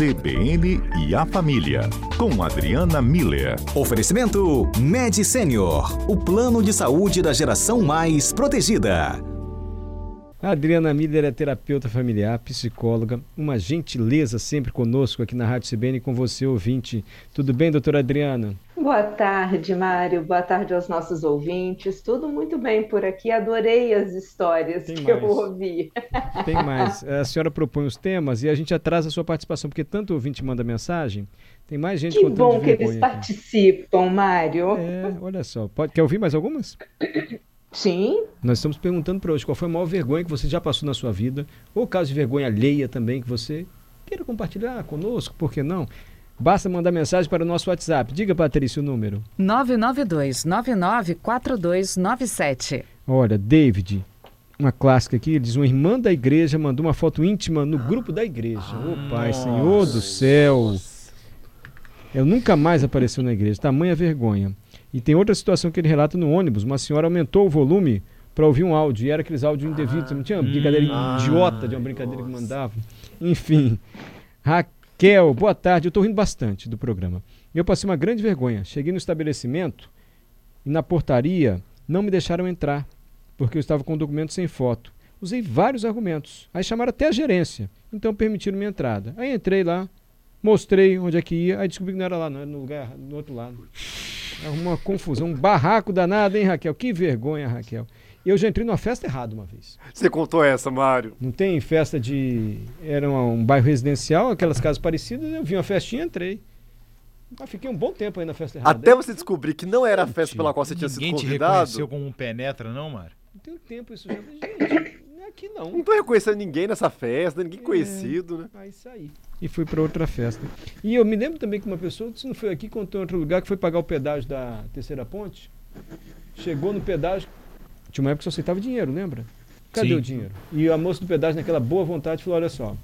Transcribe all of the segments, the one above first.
CBN e a Família, com Adriana Miller. Oferecimento Med Senior, o plano de saúde da geração mais protegida. A Adriana Miller é terapeuta familiar, psicóloga, uma gentileza sempre conosco aqui na Rádio CBN com você, ouvinte. Tudo bem, doutora Adriana? Boa tarde, Mário. Boa tarde aos nossos ouvintes. Tudo muito bem por aqui. Adorei as histórias Tem que mais. eu ouvi. Tem mais. A senhora propõe os temas e a gente atrasa a sua participação, porque tanto o ouvinte manda mensagem, tem mais gente que bom que eles aqui. participam, Mário. É, olha só. Pode, quer ouvir mais algumas? Sim. Nós estamos perguntando para hoje qual foi a maior vergonha que você já passou na sua vida, ou caso de vergonha alheia também que você queira compartilhar conosco, por que não? Basta mandar mensagem para o nosso WhatsApp. Diga, Patrícia, o número. 992-994297. Olha, David, uma clássica aqui, ele diz, uma irmã da igreja mandou uma foto íntima no grupo da igreja. Ô oh, Pai, Senhor do céu. Eu nunca mais apareceu na igreja, tamanha vergonha. E tem outra situação que ele relata no ônibus. Uma senhora aumentou o volume para ouvir um áudio, e era aqueles áudios indevidos. Não tinha brincadeira ah, idiota de uma brincadeira que mandava. Enfim. Raquel boa tarde. Eu estou rindo bastante do programa. Eu passei uma grande vergonha. Cheguei no estabelecimento e na portaria não me deixaram entrar, porque eu estava com o documento sem foto. Usei vários argumentos. Aí chamaram até a gerência. Então permitiram minha entrada. Aí entrei lá, mostrei onde é que ia, aí descobri que não era lá, não era no lugar, no outro lado. É uma confusão, um barraco danado, hein, Raquel? Que vergonha, Raquel. Eu já entrei numa festa errada uma vez. Você contou essa, Mário? Não tem festa de. Era um, um bairro residencial, aquelas casas parecidas, eu vi uma festinha e entrei. Mas fiquei um bom tempo aí na festa errada. Até você descobrir que não era a festa pela qual você tinha sido convidado. Ninguém te reconheceu como um penetra, não, Mário? Não tem um tempo isso já. Gente, não é aqui não. Não tô reconhecendo ninguém nessa festa, ninguém é, conhecido, né? Aí saí. E fui para outra festa. E eu me lembro também que uma pessoa, se não foi aqui, contou em outro lugar, que foi pagar o pedágio da terceira ponte. Chegou no pedágio, tinha uma época que só aceitava dinheiro, lembra? Cadê Sim. o dinheiro? E a moça do pedágio, naquela boa vontade, falou: olha só,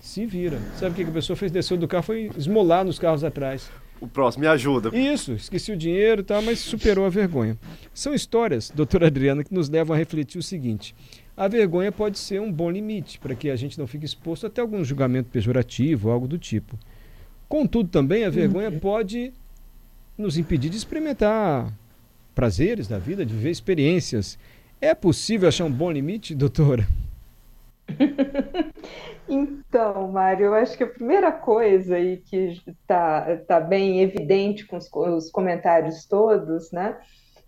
se vira. Sabe o que a pessoa fez? Desceu do carro, foi esmolar nos carros atrás. O próximo me ajuda. Isso, esqueci o dinheiro e tal, mas superou a vergonha. São histórias, doutora Adriana, que nos levam a refletir o seguinte: a vergonha pode ser um bom limite para que a gente não fique exposto até algum julgamento pejorativo, algo do tipo. Contudo, também a vergonha uhum. pode nos impedir de experimentar prazeres da vida, de viver experiências. É possível achar um bom limite, doutora? Então, Mário, eu acho que a primeira coisa aí que está tá bem evidente com os, os, comentários todos, né,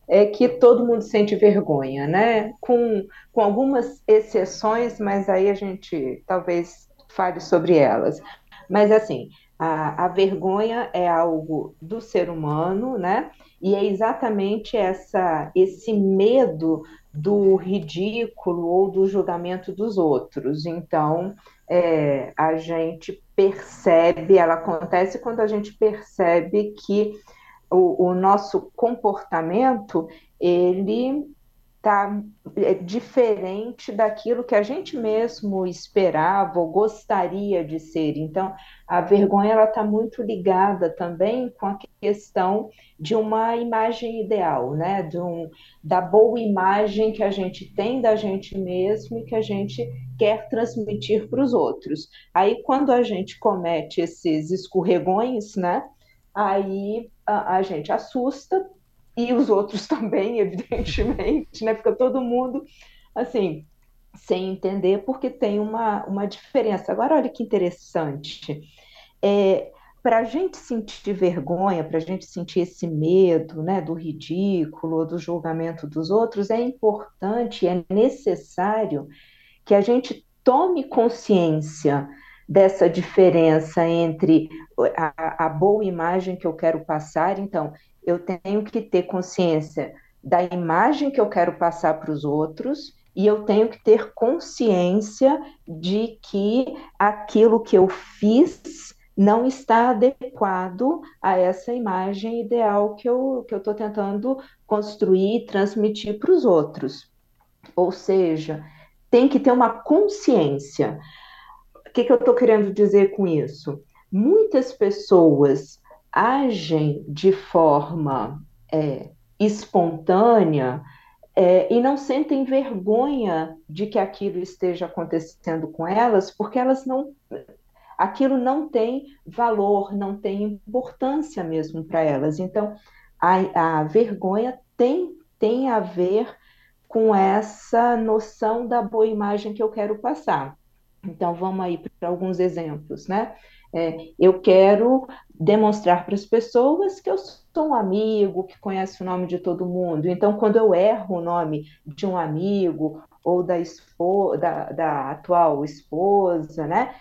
é que todo mundo sente vergonha, né, com, com algumas exceções, mas aí a gente talvez fale sobre elas. Mas, assim, a, a vergonha é algo do ser humano, né, e é exatamente essa, esse medo do ridículo ou do julgamento dos outros. Então, é, a gente percebe, ela acontece quando a gente percebe que o, o nosso comportamento ele tá é diferente daquilo que a gente mesmo esperava ou gostaria de ser. Então, a vergonha ela está muito ligada também com a questão de uma imagem ideal, né? De um, da boa imagem que a gente tem da gente mesmo e que a gente quer transmitir para os outros. Aí, quando a gente comete esses escorregões, né? Aí a, a gente assusta e os outros também, evidentemente, né? Fica todo mundo assim sem entender porque tem uma, uma diferença. Agora, olha que interessante. É, para a gente sentir vergonha, para a gente sentir esse medo né, do ridículo, do julgamento dos outros, é importante, é necessário que a gente tome consciência dessa diferença entre a, a boa imagem que eu quero passar. Então, eu tenho que ter consciência da imagem que eu quero passar para os outros e eu tenho que ter consciência de que aquilo que eu fiz não está adequado a essa imagem ideal que eu que eu estou tentando construir e transmitir para os outros. Ou seja, tem que ter uma consciência. Que, que eu estou querendo dizer com isso? Muitas pessoas agem de forma é, espontânea é, e não sentem vergonha de que aquilo esteja acontecendo com elas, porque elas não. aquilo não tem valor, não tem importância mesmo para elas. Então, a, a vergonha tem, tem a ver com essa noção da boa imagem que eu quero passar. Então, vamos aí para alguns exemplos, né? É, eu quero demonstrar para as pessoas que eu sou um amigo, que conhece o nome de todo mundo. Então, quando eu erro o nome de um amigo ou da, da, da atual esposa, né?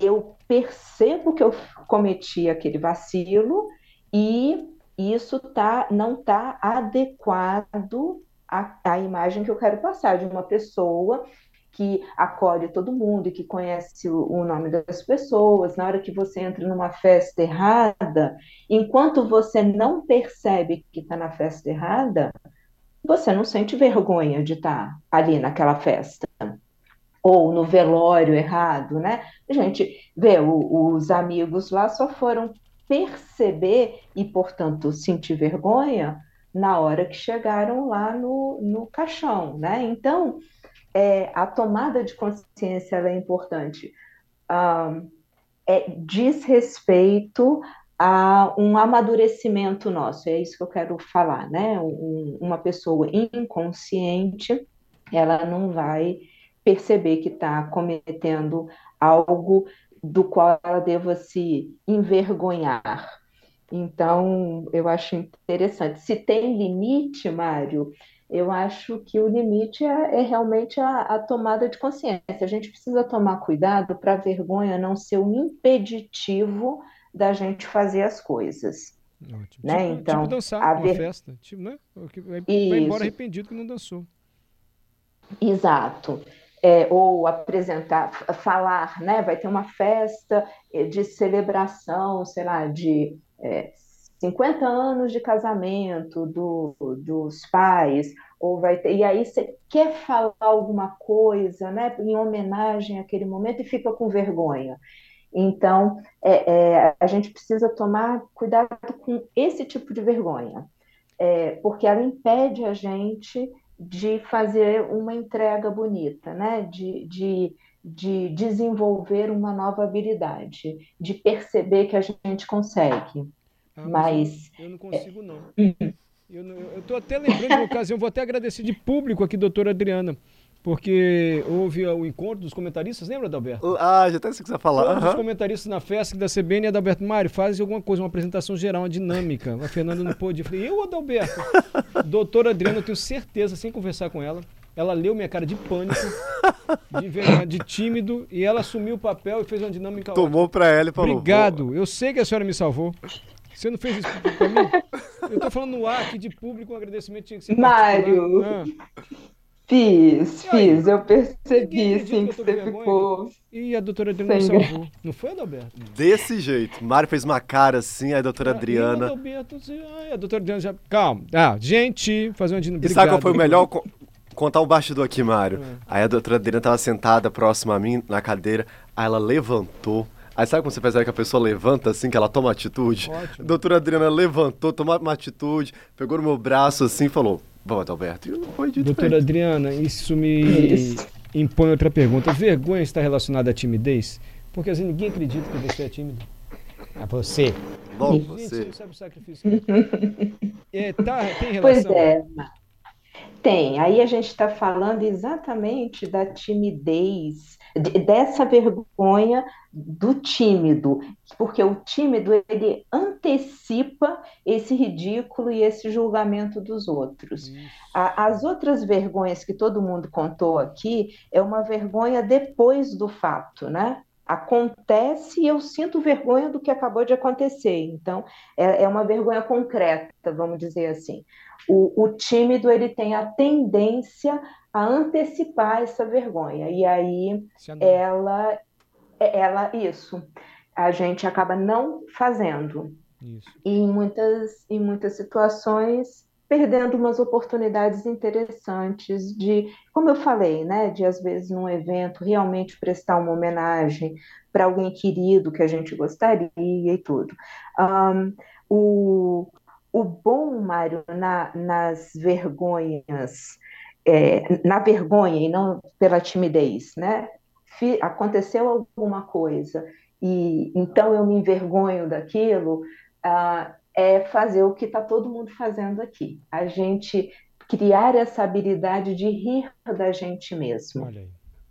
Eu percebo que eu cometi aquele vacilo e isso tá, não está adequado à, à imagem que eu quero passar de uma pessoa que acolhe todo mundo e que conhece o, nome das pessoas, na hora que você entra numa festa errada, enquanto você não percebe que está na festa errada, você não sente vergonha de estar tá ali naquela festa. Ou no velório errado, né? A gente vê, o, os amigos lá só foram perceber e, portanto, sentir vergonha na hora que chegaram lá no, no caixão, né? Então, é, a tomada de consciência é importante. Um, é, diz respeito a um amadurecimento nosso, é isso que eu quero falar, né? Um, uma pessoa inconsciente, ela não vai perceber que está cometendo algo do qual ela deva se envergonhar. Então, eu acho interessante. Se tem limite, Mário, eu acho que o limite é, é realmente a, a, tomada de consciência. A gente precisa tomar cuidado para a vergonha não ser um impeditivo da gente fazer as coisas. Ótimo. Né? Tipo, então, tipo dançar a ver... festa, tipo, né? Vai, vai embora arrependido que não dançou. Exato. É, ou apresentar, falar, né? Vai ter uma festa de celebração, sei lá, de é, 50 anos de casamento do, dos pais, ou vai ter, e aí você quer falar alguma coisa, né, em homenagem àquele momento e fica com vergonha. Então, é, é, a gente precisa tomar cuidado com esse tipo de vergonha, é, porque ela impede a gente de fazer uma entrega bonita, né, de, de, de desenvolver uma nova habilidade, de perceber que a gente consegue. Ah, mas. Eu, eu, não consigo, não. Hum. Eu estou até lembrando de uma ocasião, vou até agradecer de público aqui, doutora Adriana, porque houve o encontro dos comentaristas, lembra, Adalberto? Ah, já até sei o que você vai falar. Todos uhum. os comentaristas na festa da CBN, Adalberto Mário, faz alguma coisa, uma apresentação geral, uma dinâmica. A Fernanda não pôde. Eu falei, eu, Adalberto? doutora Adriana, eu tenho certeza, sem conversar com ela, ela leu minha cara de pânico, de, de tímido, e ela assumiu o papel e fez uma dinâmica Tomou para ela e falou. Obrigado, eu sei que a senhora me salvou. Você não fez isso pra mim? Eu tô falando no ar aqui de público, um agradecimento tinha que ser. Mário! Ah. Fiz, fiz, eu percebi sim que, que você ficou. E a doutora Adriana me salvou. Não foi, Adalberto? Desse jeito. Mário fez uma cara assim, aí a doutora ah, Adriana. Adalberto, ai, a doutora Adriana já. Calma. Ah, gente, fazer uma dinâmica. E sabe qual foi o melhor? Contar um bastidor aqui, Mário. É. Aí a doutora Adriana tava sentada próxima a mim, na cadeira, aí ela levantou Aí sabe quando você percebe que a pessoa levanta assim, que ela toma atitude? Ótimo. A doutora Adriana levantou, tomou uma atitude, pegou no meu braço assim e falou: Vamos, Alberto. E foi dito Doutora feito. Adriana, isso me isso. impõe outra pergunta. Vergonha está relacionada à timidez? Porque assim, ninguém acredita que você é tímido. É você. Bom, Gente, você. Gente, não sabe o sacrifício. é, tá, tem relação. Pois é. Tem. Aí a gente está falando exatamente da timidez dessa vergonha do tímido, porque o tímido ele antecipa esse ridículo e esse julgamento dos outros. as outras vergonhas que todo mundo contou aqui é uma vergonha depois do fato, né? Acontece e eu sinto vergonha do que acabou de acontecer. Então, é, é uma vergonha concreta, vamos dizer assim. O, o tímido ele tem a tendência a antecipar essa vergonha. E aí ela, ela, isso, a gente acaba não fazendo. Isso. E em muitas, em muitas situações perdendo umas oportunidades interessantes de, como eu falei, né, de às vezes num evento realmente prestar uma homenagem para alguém querido que a gente gostaria e tudo. Um, o, o bom, Mário, na, nas vergonhas é, na vergonha e não pela timidez, né? aconteceu alguma coisa e então eu me envergonho daquilo, ah, é fazer o que está todo mundo fazendo aqui. A gente criar essa habilidade de rir da gente mesmo.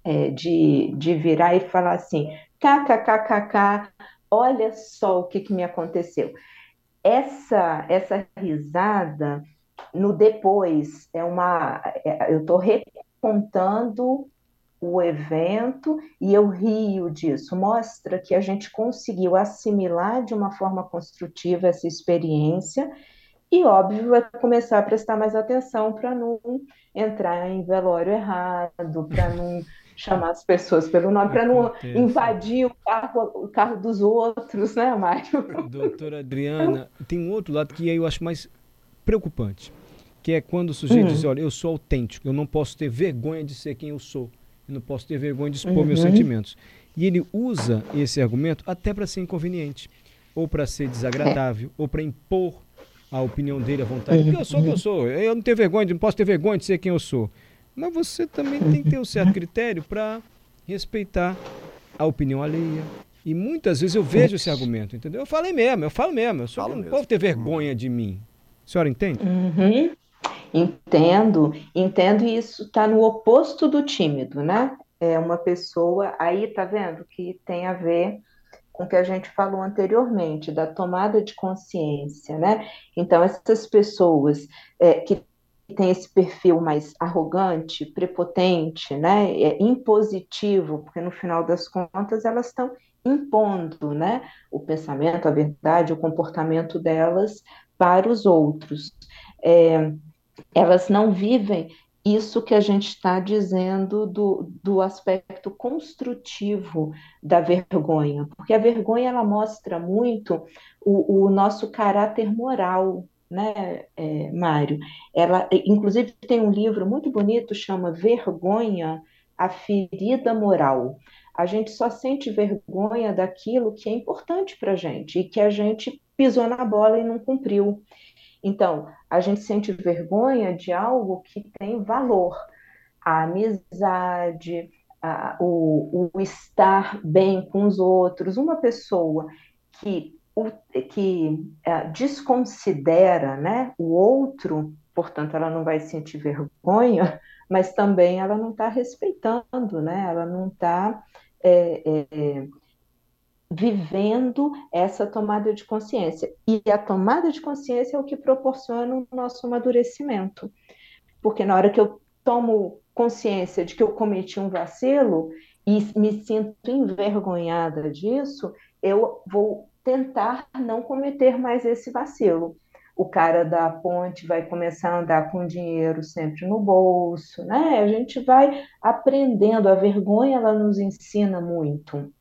É, de, de virar e falar assim, kkkk, olha só o que, que me aconteceu. Essa, essa risada no depois é uma. É, eu estou recontando o evento e eu rio disso. Mostra que a gente conseguiu assimilar de uma forma construtiva essa experiência e, óbvio, vai começar a prestar mais atenção para não entrar em velório errado, para não chamar as pessoas pelo nome, para não invadir o carro, o carro dos outros, né, Mário? Doutora Adriana, tem um outro lado que eu acho mais preocupante, que é quando o sujeito uhum. diz, olha, eu sou autêntico, eu não posso ter vergonha de ser quem eu sou, eu não posso ter vergonha de expor uhum. meus sentimentos. E ele usa esse argumento até para ser inconveniente, ou para ser desagradável, ou para impor a opinião dele à vontade. Uhum. Porque eu sou o que eu sou, eu não tenho vergonha, não posso ter vergonha de ser quem eu sou. Mas você também tem que ter um certo critério para respeitar a opinião alheia. E muitas vezes eu vejo esse argumento, entendeu? Eu falei mesmo, eu falo mesmo. Eu só não posso ter vergonha de mim. A senhora entende? Uhum. Entendo, entendo, e isso está no oposto do tímido, né? É uma pessoa, aí tá vendo que tem a ver com o que a gente falou anteriormente, da tomada de consciência, né? Então, essas pessoas é, que tem esse perfil mais arrogante, prepotente, né, é impositivo, porque no final das contas elas estão impondo, né, o pensamento, a verdade, o comportamento delas para os outros. É, elas não vivem isso que a gente está dizendo do, do aspecto construtivo da vergonha, porque a vergonha ela mostra muito o, o nosso caráter moral, né, é, Mário? Ela, inclusive, tem um livro muito bonito, chama Vergonha, a ferida moral. A gente só sente vergonha daquilo que é importante para a gente e que a gente pisou na bola e não cumpriu. Então, a gente sente vergonha de algo que tem valor. A amizade, a, o, o estar bem com os outros. Uma pessoa que o, que é, desconsidera né, o outro, portanto, ela não vai sentir vergonha, mas também ela não está respeitando, né, ela não está é, é, vivendo essa tomada de consciência. E a tomada de consciência é o que proporciona o nosso amadurecimento. Porque na hora que eu tomo consciência de que eu cometi um vacilo e me sinto envergonhada disso, eu vou tentar não cometer mais esse vacilo. O cara da ponte vai começar a andar com dinheiro sempre no bolso, né? A gente vai aprendendo. A vergonha ela nos ensina muito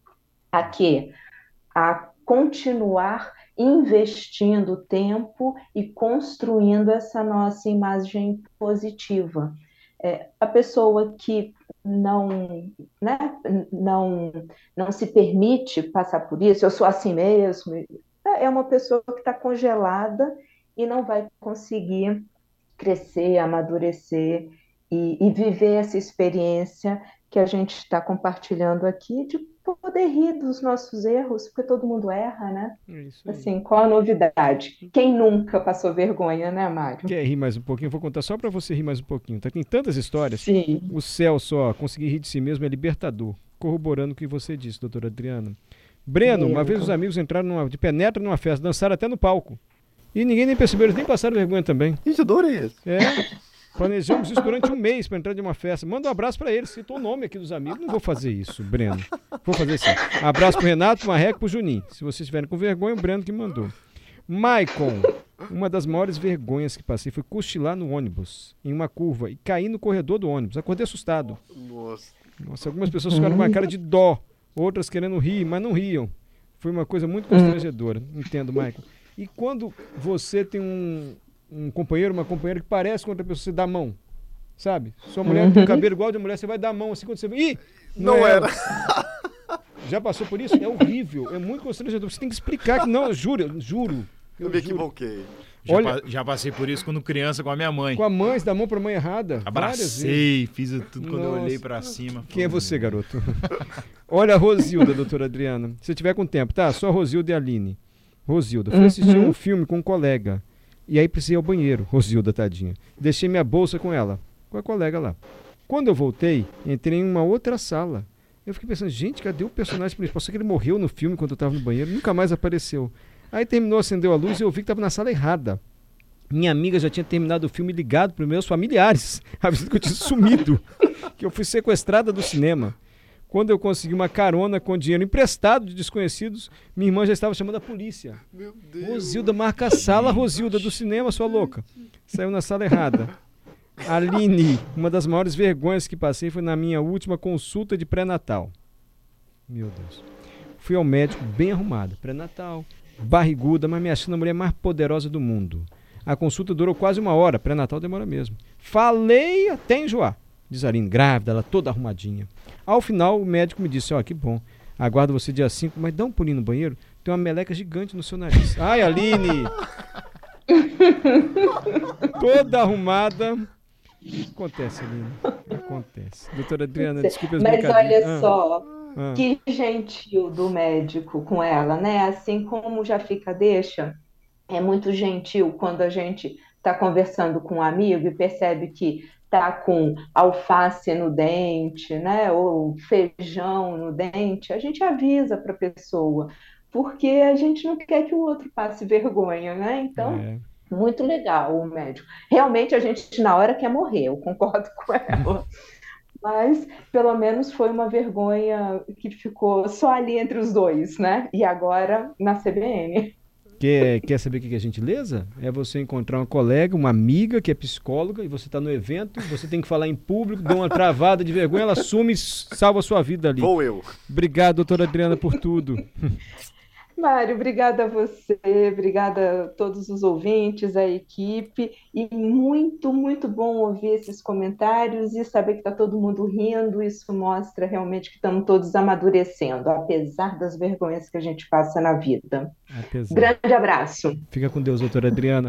a quê? A continuar investindo tempo e construindo essa nossa imagem positiva. É, a pessoa que não, né, não, não se permite passar por isso, eu sou assim mesmo, é uma pessoa que está congelada e não vai conseguir crescer, amadurecer e, e viver essa experiência que a gente está compartilhando aqui de poder rir dos nossos erros, porque todo mundo erra, né? Assim, qual a novidade? Quem nunca passou vergonha, né, Mário? Quer rir mais um pouquinho? Vou contar só para você rir mais um pouquinho. Tá? Tem tantas histórias. Sim. O Celso, ó, conseguir rir de si mesmo é libertador. Corroborando o que você disse, doutora Adriana. Breno, uma vez os amigos entraram numa, de penetra numa festa, dançaram até no palco. E ninguém nem percebeu, eles nem passaram vergonha também. Gente, adorei isso. É. Planejamos isso durante um mês para entrar de uma festa. Manda um abraço para eles. Citou o nome aqui dos amigos. Não vou fazer isso, Breno. Vou fazer sim. Abraço pro Renato, Marreco pro Juninho. Se vocês estiverem com vergonha, o Breno que mandou. Maicon, uma das maiores vergonhas que passei foi cochilar no ônibus, em uma curva, e cair no corredor do ônibus. Acordei assustado. Nossa. Nossa, algumas pessoas ficaram com uma cara de dó, outras querendo rir, mas não riam. Foi uma coisa muito constrangedora. Entendo, Maicon. E quando você tem um, um companheiro, uma companheira que parece com outra pessoa, você dá a mão. Sabe? Sua mulher uhum. tem um cabelo igual de mulher, você vai dar a mão assim quando você. Ih! Não, não é era. Já passou por isso? É horrível, é muito constrangedor. Você tem que explicar que não, juro, juro. Eu, eu me equivoquei. Já, Olha- pa- já passei por isso quando criança com a minha mãe. Com a mãe, você dá a mão pra mãe errada. Abracei, fiz tudo quando eu Nossa. olhei pra cima. Quem é você, garoto? Olha a Rosilda, doutora Adriana. Se tiver com tempo, tá? Só a Rosilda e a Aline. Rosilda, fui assistir um filme com um colega. E aí precisei ir ao banheiro, Rosilda, tadinha. Deixei minha bolsa com ela, com a colega lá. Quando eu voltei, entrei em uma outra sala. Eu fiquei pensando, gente, cadê o personagem principal? Só que ele morreu no filme quando eu tava no banheiro, nunca mais apareceu. Aí terminou, acendeu a luz e eu vi que tava na sala errada. Minha amiga já tinha terminado o filme ligado para meus familiares, avisando que eu tinha sumido, que eu fui sequestrada do cinema. Quando eu consegui uma carona com dinheiro emprestado de desconhecidos, minha irmã já estava chamando a polícia. Meu Deus. Rosilda, marca a sala, Rosilda, do cinema, sua louca. Saiu na sala errada. Aline, uma das maiores vergonhas que passei foi na minha última consulta de pré-natal. Meu Deus. Fui ao médico bem arrumada, pré-natal, barriguda, mas me achando a mulher mais poderosa do mundo. A consulta durou quase uma hora, pré-natal demora mesmo. Falei até enjoar. Diz a Aline, grávida, ela toda arrumadinha. Ao final, o médico me disse: Ó, que bom, aguardo você dia 5, mas dá um pulinho no banheiro, tem uma meleca gigante no seu nariz. Ai, Aline! toda arrumada. Acontece, Aline. Acontece. Doutora Adriana, desculpe as Mas olha Ah, só, ah. que gentil do médico com ela, né? Assim como já fica deixa, é muito gentil quando a gente está conversando com um amigo e percebe que tá com alface no dente, né? Ou feijão no dente, a gente avisa para a pessoa, porque a gente não quer que o outro passe vergonha, né? Então, É. muito legal o médico. Realmente a gente na hora quer morrer, eu concordo com ela. Mas pelo menos foi uma vergonha que ficou só ali entre os dois, né? E agora na CBN. Quer, quer saber o que é gentileza? É você encontrar uma colega, uma amiga que é psicóloga e você está no evento, você tem que falar em público, dá uma travada de vergonha, ela assume e salva a sua vida ali. Vou eu. Obrigado, doutora Adriana, por tudo. Mário, obrigada a você, obrigada a todos os ouvintes, a equipe, e muito, muito bom ouvir esses comentários e saber que está todo mundo rindo. Isso mostra realmente que estamos todos amadurecendo, apesar das vergonhas que a gente passa na vida. Apesar. Grande abraço. Fica com Deus, doutora Adriana.